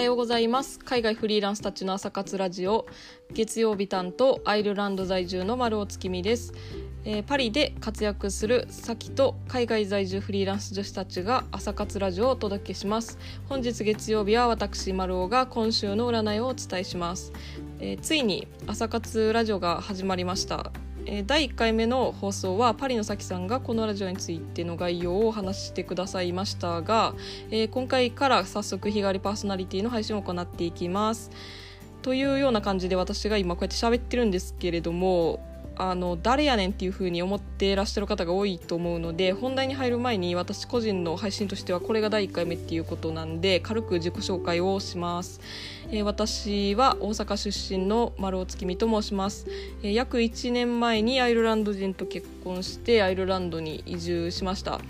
はようございます。海外フリーランスたちの朝活ラジオ。月曜日担当アイルランド在住の丸尾月見です、えー、パリで活躍する先と海外在住フリーランス女子たちが朝活ラジオをお届けします。本日月曜日は私丸尾が今週の占いをお伝えします、えー、ついに朝活ラジオが始まりました。え第1回目の放送はパリのさきさんがこのラジオについての概要を話してくださいましたが、え、今回から早速日替わりパーソナリティの配信を行っていきます。というような感じで私が今こうやって喋ってるんですけれどもあの誰やねんっていう風に思ってらっしゃる方が多いと思うので本題に入る前に私個人の配信としてはこれが第1回目っていうことなんで軽く自己紹介をします、えー、私は大阪出身の丸尾月見と申します、えー、約1年前にアイルランド人と結婚してアイルランドに移住しました、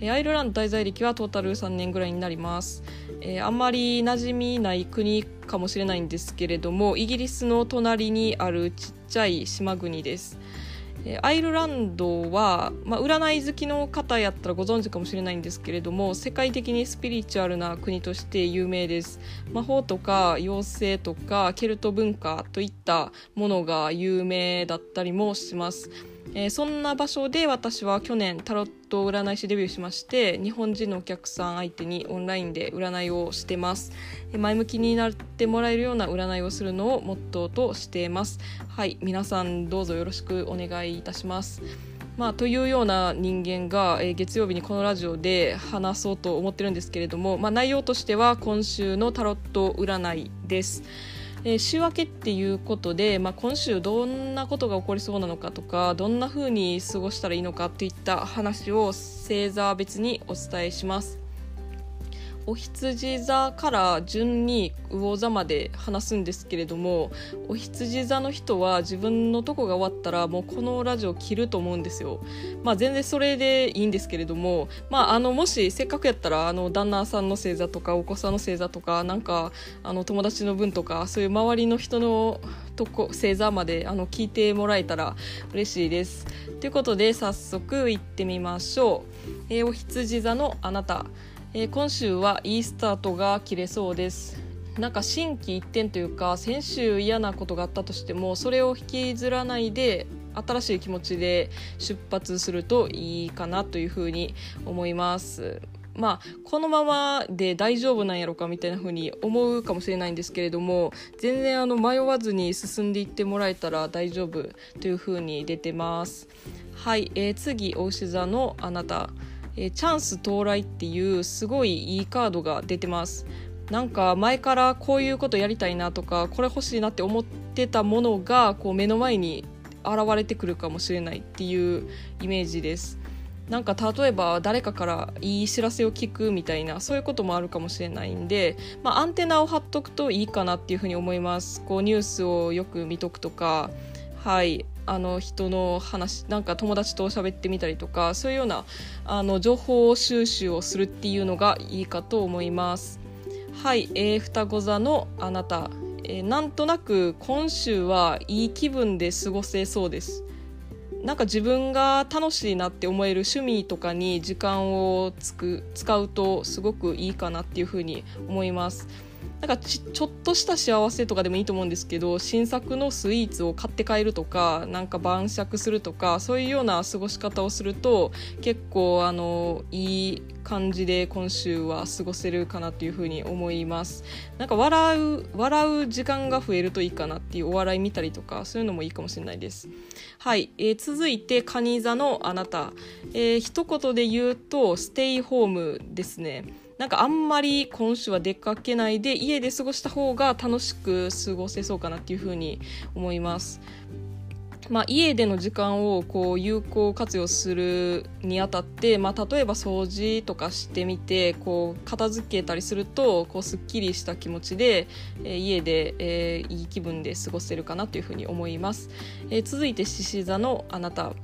えー、アイルランド滞在歴はトータル3年ぐらいになります、えあんまり馴染みない国かもしれないんですけれどもイギリスの隣にあるちっちゃい島国です。アイルランドは、まあ、占い好きの方やったらご存知かもしれないんですけれども世界的にスピリチュアルな国として有名です。魔法とか妖精とかケルト文化といったものが有名だったりもします。えー、そんな場所で私は去年タロット占い師デビューしまして日本人のお客さん相手にオンラインで占いをしてます。前向きになってもらえるような占いをするのをモットーとしています。はい皆さんどうぞよろしくお願いいたします。まあ、というような人間が、えー、月曜日にこのラジオで話そうと思ってるんですけれども、まあ、内容としては今週のタロット占いです。えー、週明けっていうことで、まあ、今週どんなことが起こりそうなのかとかどんな風に過ごしたらいいのかといった話を星座別にお伝えします。お羊座から順に魚座まで話すんですけれどもお羊座の人は自分のとこが終わったらもうこのラジオ切ると思うんですよ。まあ全然それでいいんですけれども、まあ、あのもしせっかくやったらあの旦那さんの星座とかお子さんの星座とかなんかあの友達の分とかそういう周りの人のとこ星座まであの聞いてもらえたら嬉しいです。ということで早速行ってみましょう。えー、お羊座のあなたえー、今週はいいスタートが切れそうです。なんか心機一転というか先週嫌なことがあったとしてもそれを引きずらないで新しい気持ちで出発するといいかなというふうに思います。まあこのままで大丈夫なんやろかみたいな風に思うかもしれないんですけれども全然あの迷わずに進んでいってもらえたら大丈夫という風に出てます。はい、えー、次お牛座のあなた。えチャンス到来っていうすごいいいカードが出てます。なんか前からこういうことやりたいなとかこれ欲しいなって思ってたものがこう目の前に現れてくるかもしれないっていうイメージです。なんか例えば誰かからいい知らせを聞くみたいなそういうこともあるかもしれないんで、まあ、アンテナを張っとくといいかなっていうふうに思います。こうニュースをよく見とくとか。はい。あの人の話なんか友達と喋ってみたりとかそういうようなあの情報収集をするっていうのがいいかと思います。はい、えー、双子座のあなた、えー、なんとなく今週はいい気分で過ごせそうです。なんか自分が楽しいなって思える趣味とかに時間をつく使うとすごくいいかなっていうふうに思います。なんかちょっとした幸せとかでもいいと思うんですけど新作のスイーツを買って帰るとかなんか晩酌するとかそういうような過ごし方をすると結構あのいい感じで今週は過ごせるかなというふうに思います。なんか笑う笑う時間が増えるといいかなっていうお笑い見たりとかそういうのもいいかもしれないです。はい、えー、続いて蟹座のあなた、えー、一言で言うとステイホームですね。なんかあんまり今週は出かけないで家で過ごした方が楽しく過ごせそうかなっていうふうに思います。まあ、家での時間をこう有効活用するにあたって、まあ、例えば掃除とかしてみてこう片付けたりするとこうすっきりした気持ちで、えー、家で、えー、いい気分で過ごせるかなというふうに思います、えー、続いて獅子座のあなた、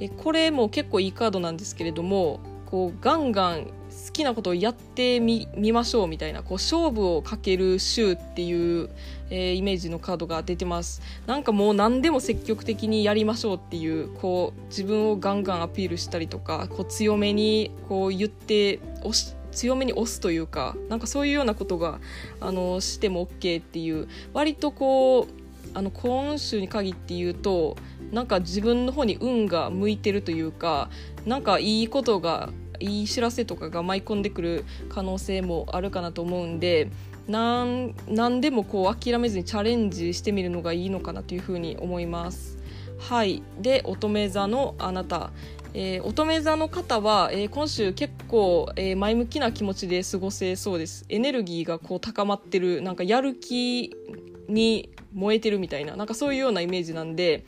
えこれも結構いいカードなんですけれどもこうガンガン好きなことをやってみましょうみたいなこう勝負をかける週っていう、えー、イメージのカードが出てます。なんかもう何でも積極的にやりましょうっていうこう自分をガンガンアピールしたりとかこう強めにこう言って押し強めに押すというかなんかそういうようなことがあのしても OK っていう割とこうあの今週に限って言うとなんか自分の方に運が向いてるというかなんかいいことがいい知らせとかが舞い込んでくる可能性もあるかなと思うんでなん何でもこう諦めずにチャレンジしてみるのがいいのかなというふうに思います。はい。で乙女座のあなた。えー、乙女座の方は、えー、今週結構、えー、前向きな気持ちで過ごせそうです。エネルギーがこう高まってるなんかやる気に燃えてるみたいななんかそういうようなイメージなんで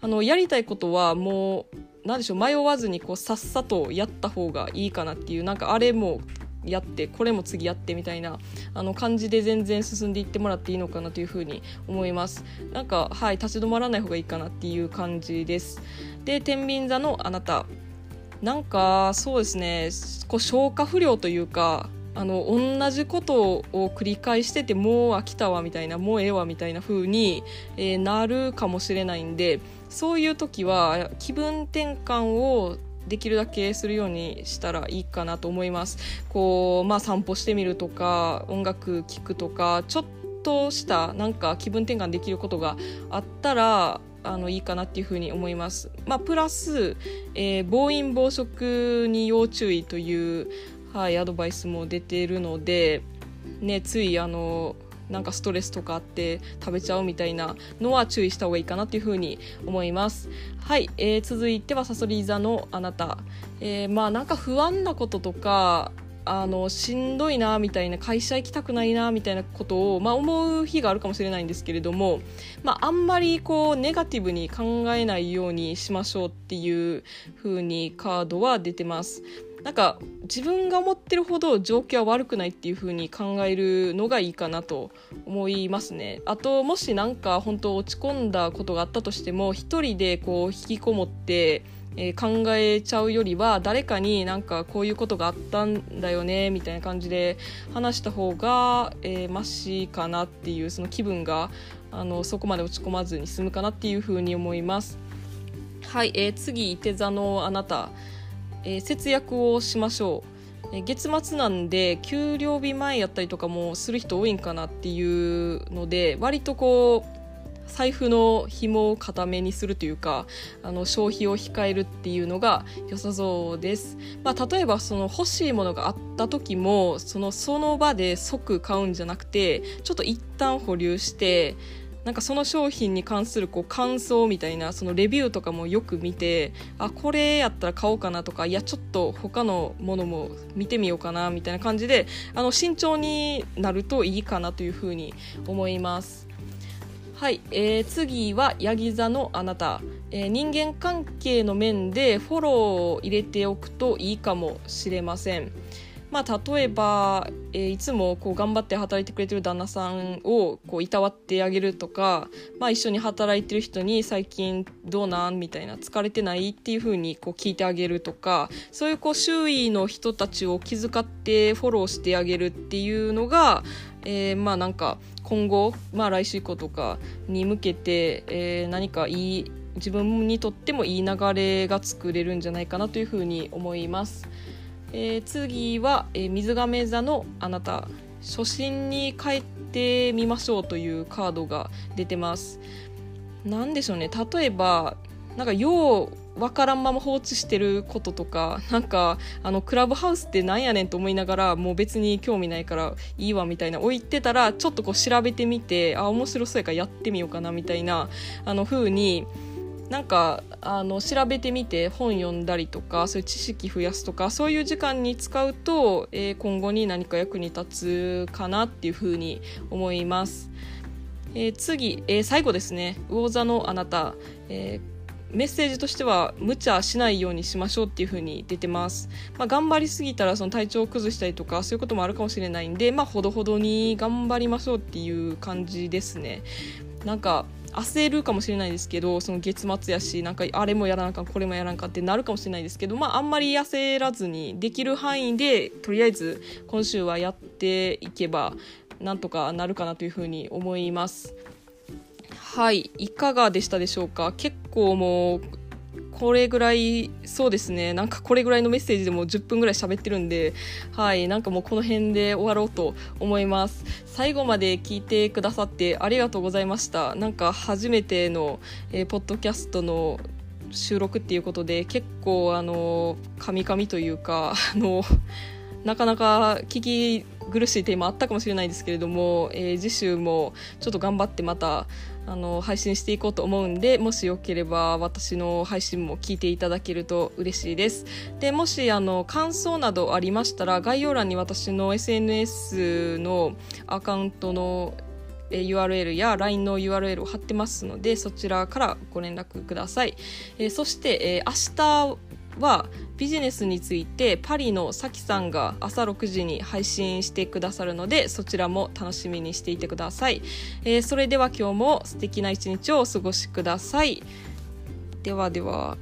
あのやりたいことはもう何でしょう迷わずにこうさっさとやった方がいいかなっていうなんかあれもやってこれも次やってみたいなあの感じで全然進んでいってもらっていいのかなというふうに思います。なんかはい立ち止まらない方がいいかなっていう感じです。で天秤座のあなた。なんかそうですね。こう消化不良というかあの同じことを繰り返しててもう飽きたわみたいなもうええわみたいな風に、えー、なるかもしれないんでそういう時は気分転換をできるだけするようにしたらいいかなと思います。こうまあ、散歩してみるとか音楽聴くとかちょっとしたなんか気分転換できることがあったらあのいいかなっていうふうに思います。まあ、プラス、えー、暴飲暴食に要注意というはい、アドバイスも出ているので、ね、ついあのなんかストレスとかあって食べちゃうみたいなのは注意した方がいいかなというふうに思いますはい、えー、続いてはさそり座のあなた、えー、まあなんか不安なこととかあのしんどいなみたいな会社行きたくないなみたいなことを、まあ、思う日があるかもしれないんですけれども、まあ、あんまりこうネガティブに考えないようにしましょうっていう風にカードは出てます。なんか自分が思ってるほど状況は悪くないっていう風に考えるのがいいかなと思いますね。あともしなんか本当落ち込んだことがあったとしても一人でこう引きこもってえー、考えちゃうよりは誰かになんかこういうことがあったんだよねみたいな感じで話した方が、えー、マシかなっていうその気分があのそこまで落ち込まずに済むかなっていうふうに思います。はい、えー、次、手座のあなた、えー、節約をしましょう。え月末なんで給料日前やったりとかもする人多いんかなっていうので割とこう財布の紐を固めにするというかあの消費を控えるっていうのが良さそうです、まあ、例えばその欲しいものがあった時もそのその場で即買うんじゃなくてちょっと一旦保留してなんかその商品に関するこう感想みたいなそのレビューとかもよく見てあこれやったら買おうかなとかいやちょっと他のものも見てみようかなみたいな感じであの慎重になるといいかなというふうに思います。はい、えー、次はヤギ座のあなた、えー、人間関係の面でフォローを入れておくといいかもしれません。まあ、例えば、えー、いつもこう頑張って働いてくれてる旦那さんをこういたわってあげるとか、まあ、一緒に働いてる人に最近どうなん？みたいな疲れてない？っていうふうにこう聞いてあげるとかそういうこう周囲の人たちを気遣ってフォローしてあげるっていうのが、えー、まあなんか今後、まあ、来週以降とかに向けて、えー、何かいい自分にとってもいい流れが作れるんじゃないかなというふうに思います。えー、次は、えー、水亀座のあなた初心に帰ってみましょうというカードが出てます。なんでしょうね例えばなんかよう分からんまま放置してることとかなんかあのクラブハウスってなんやねんと思いながらもう別に興味ないからいいわみたいな置いてたらちょっとこう調べてみてあ面白そうやからやってみようかなみたいなあの風になんかあの調べてみて本読んだりとかそういう知識増やすとかそういう時間に使うと、えー、今後に何か役に立つかなっていうふうに思います。えー、次、えー、最後ですね。魚座のあなた、えーメッセージとしては無茶しないようにしましょうっていう風に出てます、まあ、頑張りすぎたらその体調を崩したりとかそういうこともあるかもしれないんでまあほどほどに頑張りましょうっていう感じですね。なんか焦るかもしれないですけどその月末やしなんかあれもやらなかこれもやらなかってなるかもしれないですけど、まあ、あんまり焦らずにできる範囲でとりあえず今週はやっていけばなんとかなるかなというふうに思います。はいいかがでしたでしょうか？結構もうこれぐらいそうですね。なんかこれぐらいのメッセージでも10分ぐらい喋ってるんではい。なんかもうこの辺で終わろうと思います。最後まで聞いてくださってありがとうございました。なんか初めての、えー、ポッドキャストの収録っていうことで結構あのカミカミというかあのなかなか聞き苦しいテーマあったかもしれないですけれども、えー、次週もちょっと頑張ってまたあの配信していこうと思うんでもしよければ私の配信も聞いていただけると嬉しいです。でもしあの感想などありましたら概要欄に私の SNS のアカウントの URL や LINE の URL を貼ってますのでそちらからご連絡ください、えー、そして、えー、明日はビジネスについてパリのさきさんが朝6時に配信してくださるのでそちらも楽しみにしていてください、えー、それでは今日も素敵な一日をお過ごしください。ではでは。